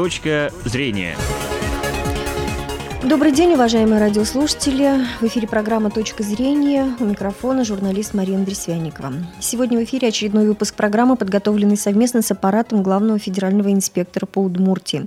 Точка зрения. Добрый день, уважаемые радиослушатели. В эфире программа «Точка зрения». У микрофона журналист Марина Дресвяникова. Сегодня в эфире очередной выпуск программы, подготовленный совместно с аппаратом главного федерального инспектора по Удмуртии.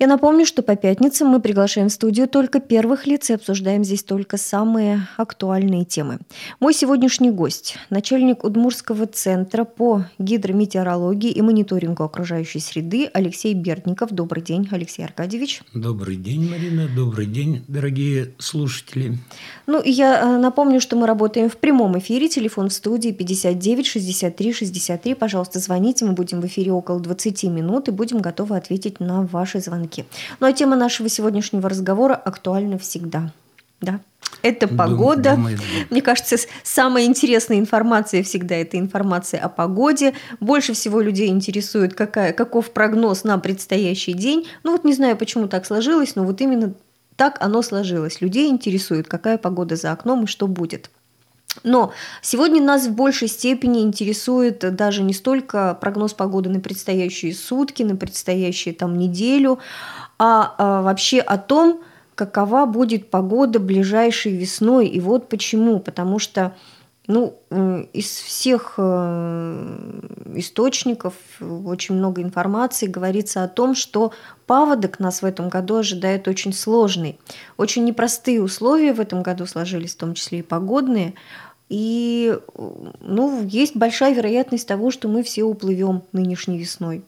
Я напомню, что по пятницам мы приглашаем в студию только первых лиц и обсуждаем здесь только самые актуальные темы. Мой сегодняшний гость – начальник Удмурского центра по гидрометеорологии и мониторингу окружающей среды Алексей Бердников. Добрый день, Алексей Аркадьевич. Добрый день, Марина. Добрый день, дорогие слушатели. Ну и я э, напомню, что мы работаем в прямом эфире. Телефон в студии 59 63 63. Пожалуйста, звоните. Мы будем в эфире около 20 минут и будем готовы ответить на ваши звонки рынке. Ну а тема нашего сегодняшнего разговора актуальна всегда. Да? Это погода. Думаю, думаю. Мне кажется, самая интересная информация всегда это информация о погоде. Больше всего людей интересует, какая, каков прогноз на предстоящий день. Ну вот не знаю, почему так сложилось, но вот именно так оно сложилось. Людей интересует, какая погода за окном и что будет. Но сегодня нас в большей степени интересует даже не столько прогноз погоды на предстоящие сутки, на предстоящую там неделю, а, а вообще о том, какова будет погода ближайшей весной. И вот почему. Потому что ну, из всех э, источников очень много информации говорится о том, что паводок нас в этом году ожидает очень сложный. Очень непростые условия в этом году сложились, в том числе и погодные. И ну, есть большая вероятность того, что мы все уплывем нынешней весной.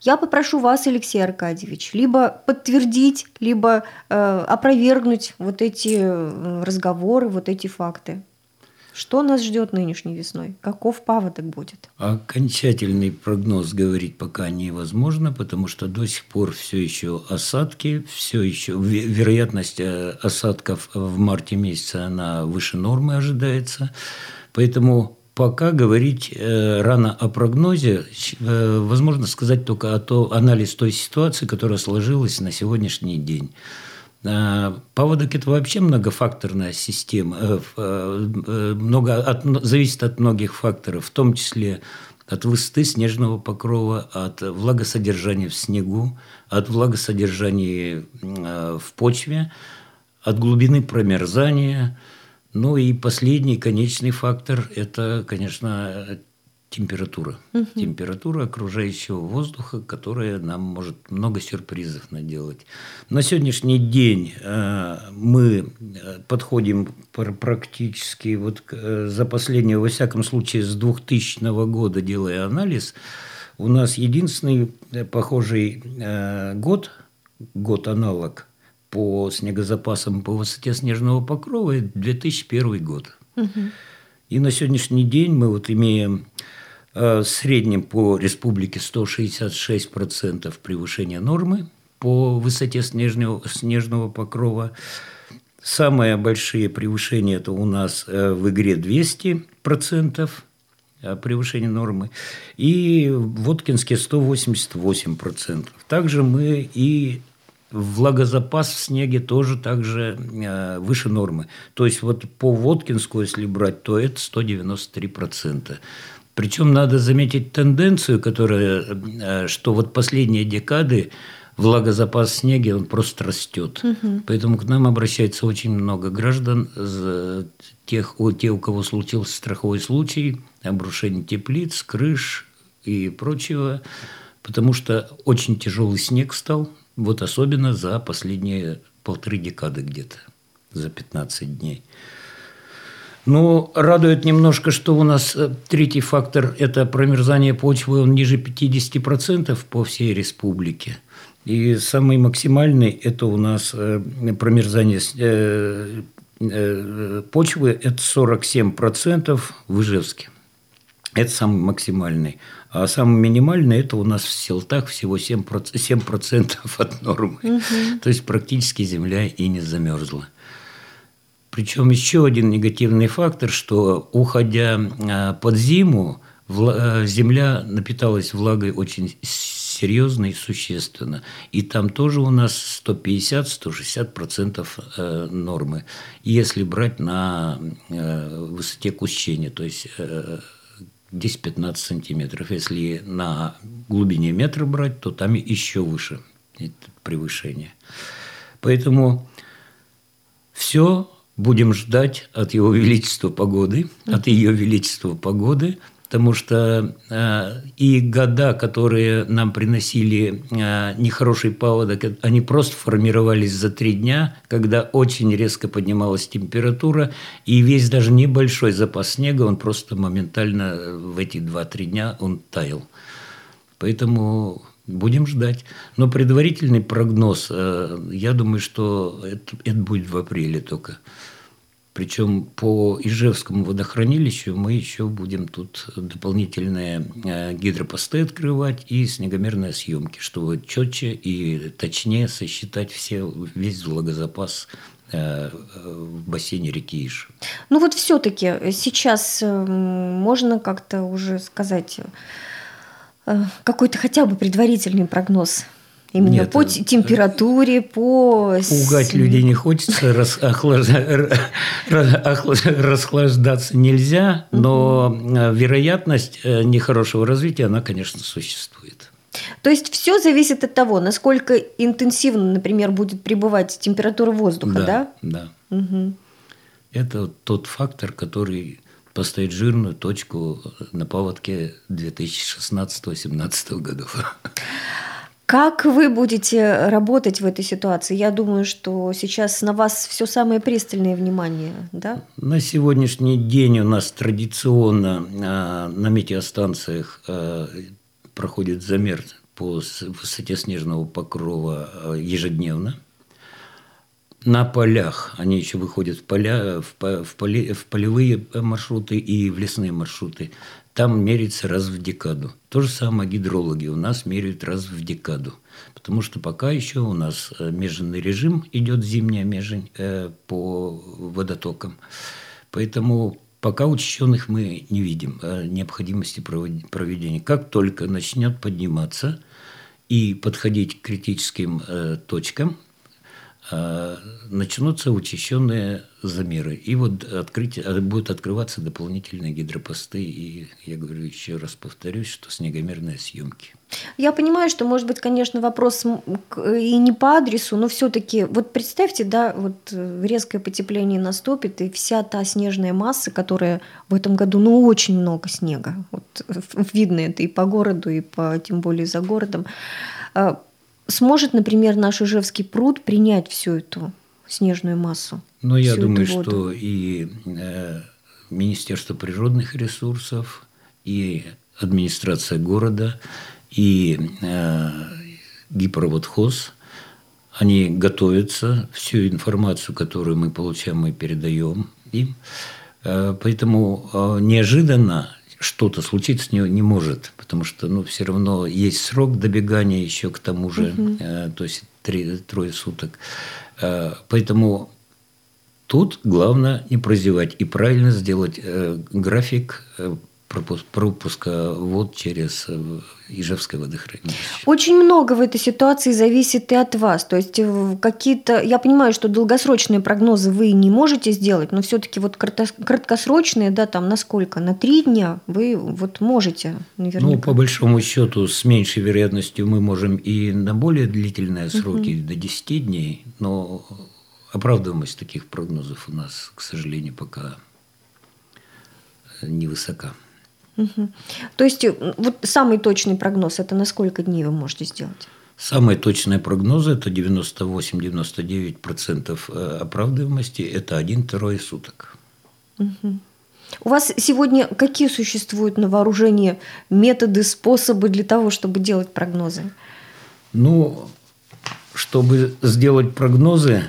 Я попрошу вас, Алексей Аркадьевич, либо подтвердить, либо э, опровергнуть вот эти э, разговоры, вот эти факты. Что нас ждет нынешней весной? Каков паводок будет? Окончательный прогноз говорить пока невозможно, потому что до сих пор все еще осадки, все еще вероятность э, осадков в марте месяце она выше нормы ожидается. Поэтому пока говорить э, рано о прогнозе, э, возможно сказать только о то, анализ той ситуации, которая сложилась на сегодняшний день. Э, паводок – это вообще многофакторная система, э, э, много от, зависит от многих факторов, в том числе от высоты снежного покрова, от влагосодержания в снегу, от влагосодержания в почве, от глубины промерзания. Ну и последний конечный фактор – это, конечно, температура. Угу. Температура окружающего воздуха, которая нам может много сюрпризов наделать. На сегодняшний день э, мы э, подходим практически вот э, за последние, во всяком случае, с 2000 года, делая анализ, у нас единственный похожий год, год аналог по снегозапасам по высоте снежного покрова – 2001 год. Угу. И на сегодняшний день мы вот имеем в среднем по республике 166% превышения нормы по высоте снежного, снежного покрова. Самые большие превышения – это у нас э, в игре 200% э, превышения нормы, и в Воткинске 188%. Также мы и влагозапас в снеге тоже также выше нормы. То есть вот по Воткинску, если брать, то это 193%. Причем надо заметить тенденцию, которая, э, что вот последние декады влагозапас снега, он просто растет. Угу. Поэтому к нам обращается очень много граждан, тех, у, те, у кого случился страховой случай, обрушение теплиц, крыш и прочего, потому что очень тяжелый снег стал, вот особенно за последние полторы декады где-то, за 15 дней. Ну, радует немножко, что у нас э, третий фактор – это промерзание почвы, он ниже 50% по всей республике. И самый максимальный – это у нас э, промерзание э, почвы – это 47% в Ижевске. Это самый максимальный. А самый минимальный – это у нас в селтах всего 7%, 7% от нормы. Угу. То есть практически земля и не замерзла. Причем еще один негативный фактор, что уходя а, под зиму, э, земля напиталась влагой очень серьезно и существенно. И там тоже у нас 150-160% э, нормы, если брать на э, высоте кущения, то есть 10-15 сантиметров. Если на глубине метра брать, то там еще выше превышение. Поэтому все будем ждать от Его Величества погоды, от Ее Величества погоды, потому что э, и года, которые нам приносили э, нехороший паводок, они просто формировались за три дня, когда очень резко поднималась температура, и весь даже небольшой запас снега, он просто моментально в эти два-три дня он таял. Поэтому будем ждать. Но предварительный прогноз, э, я думаю, что это, это будет в апреле только. Причем по Ижевскому водохранилищу мы еще будем тут дополнительные э, гидропосты открывать и снегомерные съемки, чтобы четче и точнее сосчитать все, весь влагозапас э, в бассейне реки Иш. Ну вот все-таки сейчас можно как-то уже сказать какой-то хотя бы предварительный прогноз Именно Нет, по температуре, по... Пугать людей не хочется, расхлаждаться нельзя, но э, вероятность э, нехорошего развития, она, конечно, существует. То есть все зависит от того, насколько интенсивно, например, будет пребывать температура воздуха, да? Да. да. Угу. Это тот фактор, который поставит жирную точку на паводке 2016-2017 годов. Как вы будете работать в этой ситуации? Я думаю, что сейчас на вас все самое пристальное внимание, да? На сегодняшний день у нас традиционно а, на метеостанциях а, проходит замер по высоте снежного покрова а, ежедневно. На полях, они еще выходят в поля, в, в, поле, в полевые маршруты и в лесные маршруты там меряется раз в декаду. То же самое гидрологи у нас меряют раз в декаду. Потому что пока еще у нас э, меженный режим идет зимняя межень э, по водотокам. Поэтому пока учащенных мы не видим э, необходимости проведения. Как только начнет подниматься и подходить к критическим точкам, начнутся учащенные замеры. И вот открытие, а, будут открываться дополнительные гидропосты. И я говорю еще раз повторюсь, что снегомерные съемки. Я понимаю, что, может быть, конечно, вопрос и не по адресу, но все-таки, вот представьте, да, вот э, резкое потепление наступит, и вся та снежная масса, которая в этом году, ну, очень много снега, вот видно это и по городу, и по, тем более за городом, сможет, например, наш Ижевский пруд принять всю эту снежную массу? Ну, я думаю, что и э, Министерство природных ресурсов, и администрация города, и э, гиперводхоз, они готовятся, всю информацию, которую мы получаем, мы передаем им. Э, поэтому э, неожиданно что-то случиться не, не может, потому что ну, все равно есть срок добегания еще к тому же, угу. э, то есть три, трое суток. Э, поэтому тут главное не прозевать и правильно сделать э, график э, пропуска вод через Ижевское водохранилище. Очень много в этой ситуации зависит и от вас. То есть какие-то, я понимаю, что долгосрочные прогнозы вы не можете сделать, но все-таки вот краткосрочные, да, там на сколько, на три дня вы вот можете, наверняка. Ну, по большому счету, с меньшей вероятностью мы можем и на более длительные сроки, угу. до 10 дней, но оправдываемость таких прогнозов у нас, к сожалению, пока невысока. Угу. То есть э, вот самый точный прогноз – это на сколько дней вы можете сделать? Самые точные прогнозы – это 98-99% э, оправдываемости, это один-трое суток. Угу. У вас сегодня какие существуют на вооружении методы, способы для того, чтобы делать прогнозы? Ну, чтобы сделать прогнозы,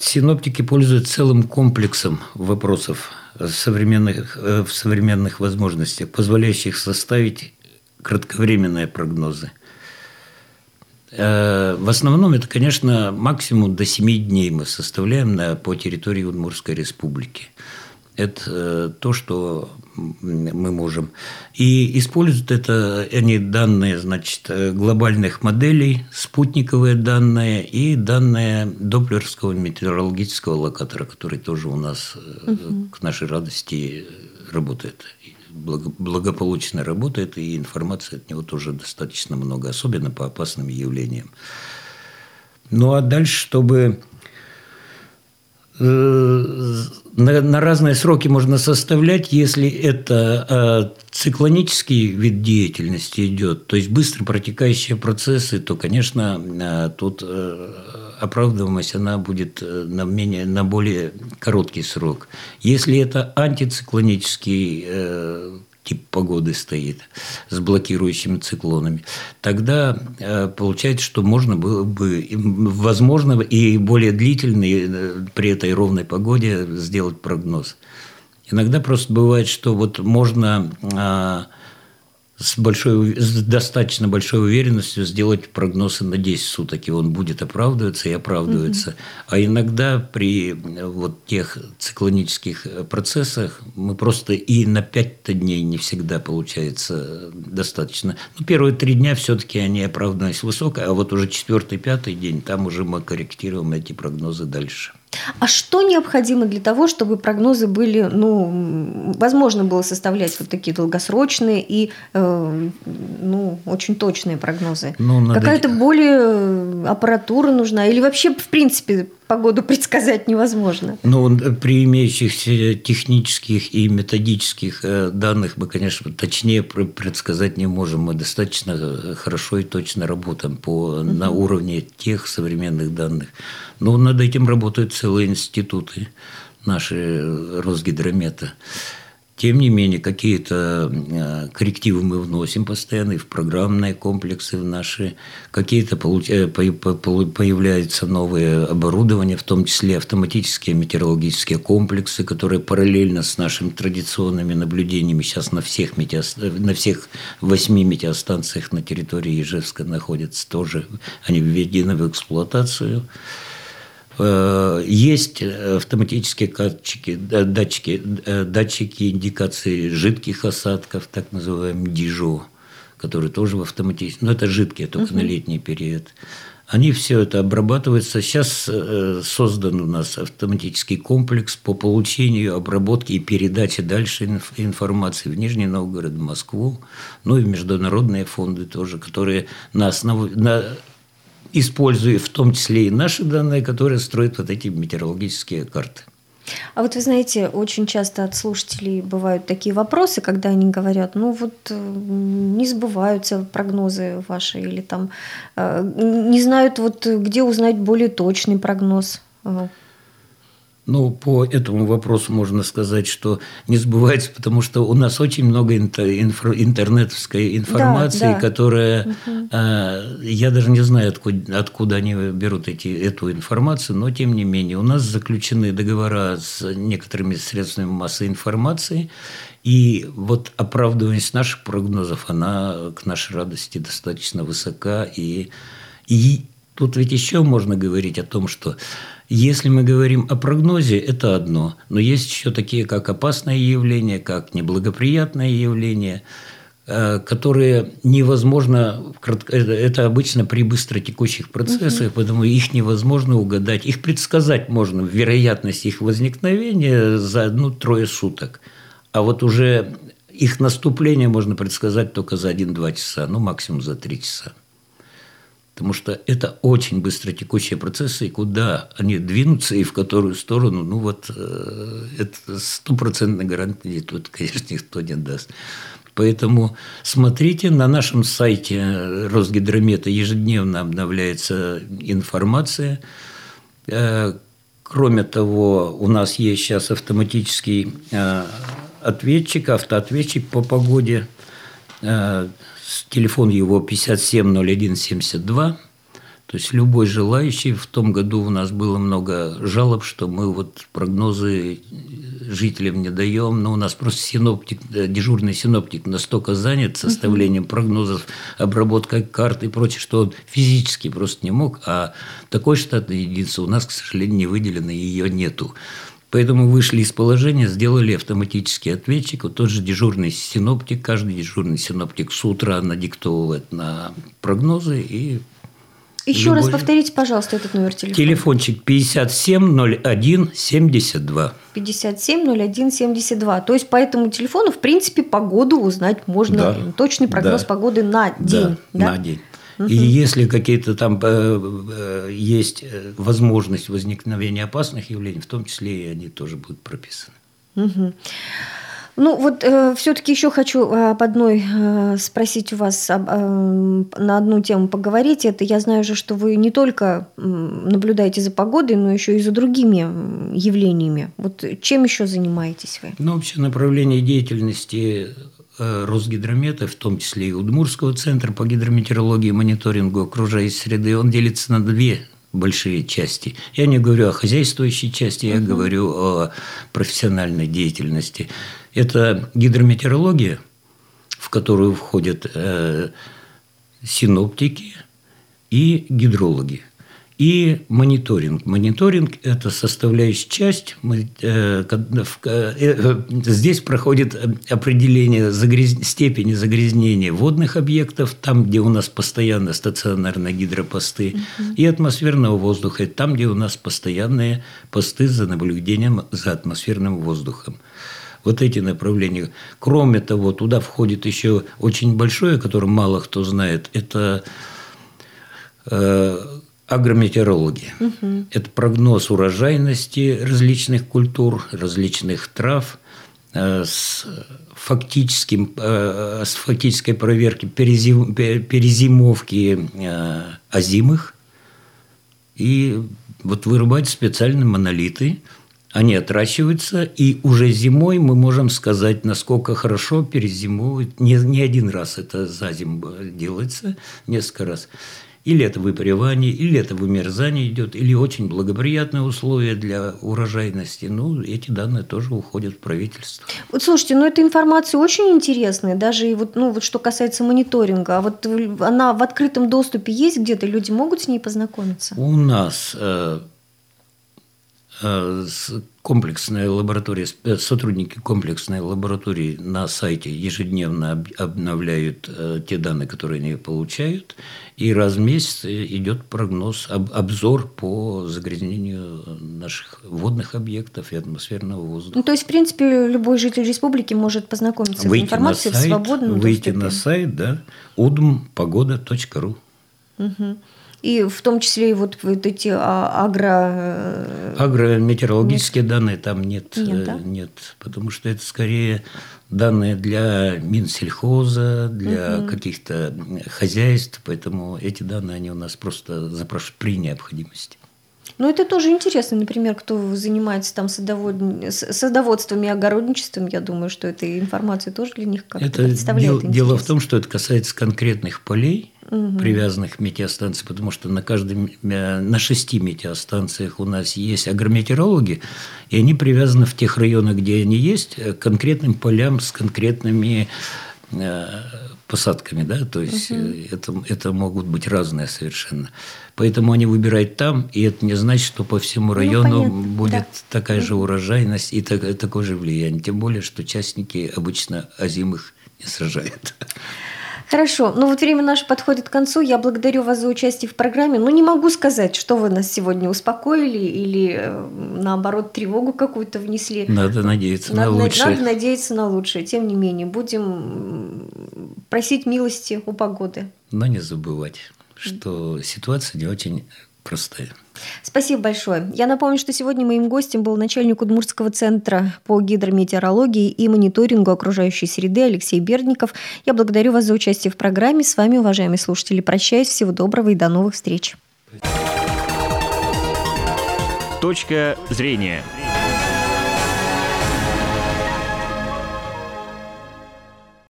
Синоптики пользуются целым комплексом вопросов современных, э, в современных возможностях, позволяющих составить кратковременные прогнозы. Э, в основном это, конечно, максимум до 7 дней мы составляем на, по территории Удмуртской республики. Это э, то, что мы можем. И используют это они данные, значит, глобальных моделей, спутниковые данные и данные Доплерского метеорологического локатора, который тоже у нас, угу. к нашей радости, работает. благополучно работает, и информации от него тоже достаточно много, особенно по опасным явлениям. Ну а дальше, чтобы э, на, на разные сроки можно составлять, если это э, циклонический вид деятельности идет, то есть быстро протекающие процессы, то, конечно, э, тут э, оправдываемость она будет э, на, менее, на более короткий срок. Если это антициклонический э, тип погоды стоит с блокирующими циклонами, тогда э, получается, что можно было бы, возможно, и более длительный э, при этой ровной погоде сделать прогноз. Иногда просто бывает, что вот можно а, с, большой, с достаточно большой уверенностью сделать прогнозы на 10 суток, и он будет оправдываться и оправдываться. Угу. А иногда при вот тех циклонических процессах мы просто и на 5 дней не всегда получается достаточно. Ну, первые три дня все-таки они оправданность высокая, а вот уже четвертый, пятый день, там уже мы корректируем эти прогнозы дальше. А что необходимо для того, чтобы прогнозы были, ну, возможно было составлять вот такие долгосрочные и, э, ну, очень точные прогнозы? Ну, Какая-то более аппаратура нужна или вообще, в принципе, погоду предсказать невозможно. Ну, при имеющихся технических и методических э, данных мы, конечно, точнее предсказать не можем. Мы достаточно э, хорошо и точно работаем по, угу. на уровне тех современных данных. Но над этим работают целые институты наши э, Росгидромета. Тем не менее, какие-то э, коррективы мы вносим постоянно и в программные комплексы в наши. Какие-то э, появляются новые оборудования, в том числе автоматические метеорологические комплексы, которые параллельно с нашими традиционными наблюдениями сейчас на всех, метео... на всех восьми метеостанциях на территории Ижевска находятся тоже. Они введены в эксплуатацию. Э, есть автоматические датчики, датчики, датчики индикации жидких осадков, так называемые ДИЖО, которые тоже в автоматическом, но это жидкие, только угу. на летний период. Они все это обрабатываются. Сейчас э, создан у нас автоматический комплекс по получению, обработке и передаче дальше информации в Нижний Новгород, в Москву, ну и в международные фонды тоже, которые на основе, на используя в том числе и наши данные, которые строят вот эти метеорологические карты. А вот вы знаете, очень часто от слушателей бывают такие вопросы, когда они говорят, ну вот э, не сбываются прогнозы ваши или там э, не знают вот где узнать более точный прогноз. Ну, по этому вопросу можно сказать, что не сбывается, потому что у нас очень много интернетовской информации, да, да. которая, угу. я даже не знаю, откуда, откуда они берут эти, эту информацию, но тем не менее у нас заключены договора с некоторыми средствами массовой информации, и вот оправдываемость наших прогнозов, она к нашей радости достаточно высока, и, и тут ведь еще можно говорить о том, что если мы говорим о прогнозе, это одно. Но есть еще такие, как опасное явление, как неблагоприятное явление, э, которые невозможно, это обычно при быстротекущих процессах, угу. поэтому их невозможно угадать. Их предсказать можно, вероятность их возникновения за одну-трое суток. А вот уже их наступление можно предсказать только за один-два часа, ну максимум за три часа потому что это очень быстротекущие процессы, и куда они двинутся и в которую сторону, ну вот э, это стопроцентной гарантии тут, конечно, никто не даст. Поэтому смотрите, на нашем сайте Росгидромета ежедневно обновляется информация. Э, кроме того, у нас есть сейчас автоматический э, ответчик, автоответчик по погоде телефон его 570172. То есть любой желающий, в том году у нас было много жалоб, что мы вот прогнозы жителям не даем, но у нас просто синоптик, э, дежурный синоптик настолько занят составлением прогнозов, обработкой карт и прочее, что он физически просто не мог, а такой штатной единицы у нас, к сожалению, не выделено, ее нету. Поэтому вышли из положения, сделали автоматический ответчик. Вот тот же дежурный синоптик, каждый дежурный синоптик с утра надиктовывает на прогнозы и Еще Любовь. раз повторите, пожалуйста, этот номер телефона. Телефончик 570172. 570172. То есть по этому телефону, в принципе, погоду узнать можно. Да. Точный прогноз да. погоды на день. Да, да? на день. И если какие-то там э, э, есть э, возможность возникновения опасных явлений, в том числе и они тоже будут прописаны. Угу. Ну вот э, все-таки еще хочу об одной э, спросить у вас об, э, на одну тему поговорить. Это я знаю же, что вы не только наблюдаете за погодой, но еще и за другими явлениями. Вот чем еще занимаетесь вы? Ну вообще направление деятельности Росгидромета, в том числе и Удмурского центра по гидрометеорологии и мониторингу окружающей среды, он делится на две большие части. Я не говорю о хозяйствующей части, я говорю о профессиональной деятельности. Это гидрометеорология, в которую входят э, синоптики и гидрологи. И мониторинг. Мониторинг – это составляющая часть. Э, э, э, здесь проходит определение загряз... степени загрязнения водных объектов, там, где у нас постоянно стационарные гидропосты, угу. и атмосферного воздуха, там, где у нас постоянные посты за наблюдением за атмосферным воздухом вот эти направления. Кроме того, туда входит еще очень большое, о котором мало кто знает, это агрометеорология. Угу. Это прогноз урожайности различных культур, различных трав э, с фактическим, э, с фактической проверки перезим, перезимовки э, озимых. И вот вырубать специальные монолиты – они отращиваются, и уже зимой мы можем сказать, насколько хорошо перезимуют. Не, не один раз это за зиму делается, несколько раз. Или это выпаривание, или это вымерзание идет, или очень благоприятные условия для урожайности. Ну, эти данные тоже уходят в правительство. Вот слушайте, ну эта информация очень интересная, даже и вот, ну, вот что касается мониторинга. А вот она в открытом доступе есть где-то, люди могут с ней познакомиться? У нас э, комплексная лаборатория, э, сотрудники комплексной лаборатории на сайте ежедневно обновляют э, те данные, которые они получают, и раз в месяц идет прогноз, обзор по загрязнению наших водных объектов и атмосферного воздуха. Ну, то есть, в принципе, любой житель республики может познакомиться выйти с информацией сайт, в свободном Выйти доступе. на сайт, да, udmpогода.ру. Угу. И в том числе и вот, вот эти а, агро... Э, Агрометеорологические нет. данные там нет. Нет, э, да? нет, потому что это скорее данные для Минсельхоза, для угу. каких-то хозяйств, поэтому эти данные, они у нас просто запрашивают при необходимости. Ну, это тоже интересно, например, кто занимается там садовод... садоводством и огородничеством, я думаю, что эта информация тоже для них как-то это представляет дел... Дело в том, что это касается конкретных полей, угу. привязанных к метеостанции, потому что на, каждом, э, на шести метеостанциях у нас есть агрометеорологи, и они привязаны в тех районах, где они есть, к конкретным полям с конкретными э, посадками, да, то есть угу. это, это могут быть разные совершенно. Поэтому они выбирают там, и это не значит, что по всему ну, району ну, будет да. такая же урожайность и так, такое же влияние. Тем более, что частники обычно озимых не сражают. Хорошо. Ну вот время наше подходит к концу. Я благодарю вас за участие в программе. Но не могу сказать, что вы нас сегодня успокоили или э, наоборот тревогу какую-то внесли. Надо надеяться надо, на лучшее. Надо надеяться на лучшее. Тем не менее, будем просить милости у погоды. Но не забывать, что ситуация не очень простая. Спасибо большое. Я напомню, что сегодня моим гостем был начальник Удмуртского центра по гидрометеорологии и мониторингу окружающей среды Алексей Бердников. Я благодарю вас за участие в программе. С вами, уважаемые слушатели, прощаюсь. Всего доброго и до новых встреч. Точка зрения.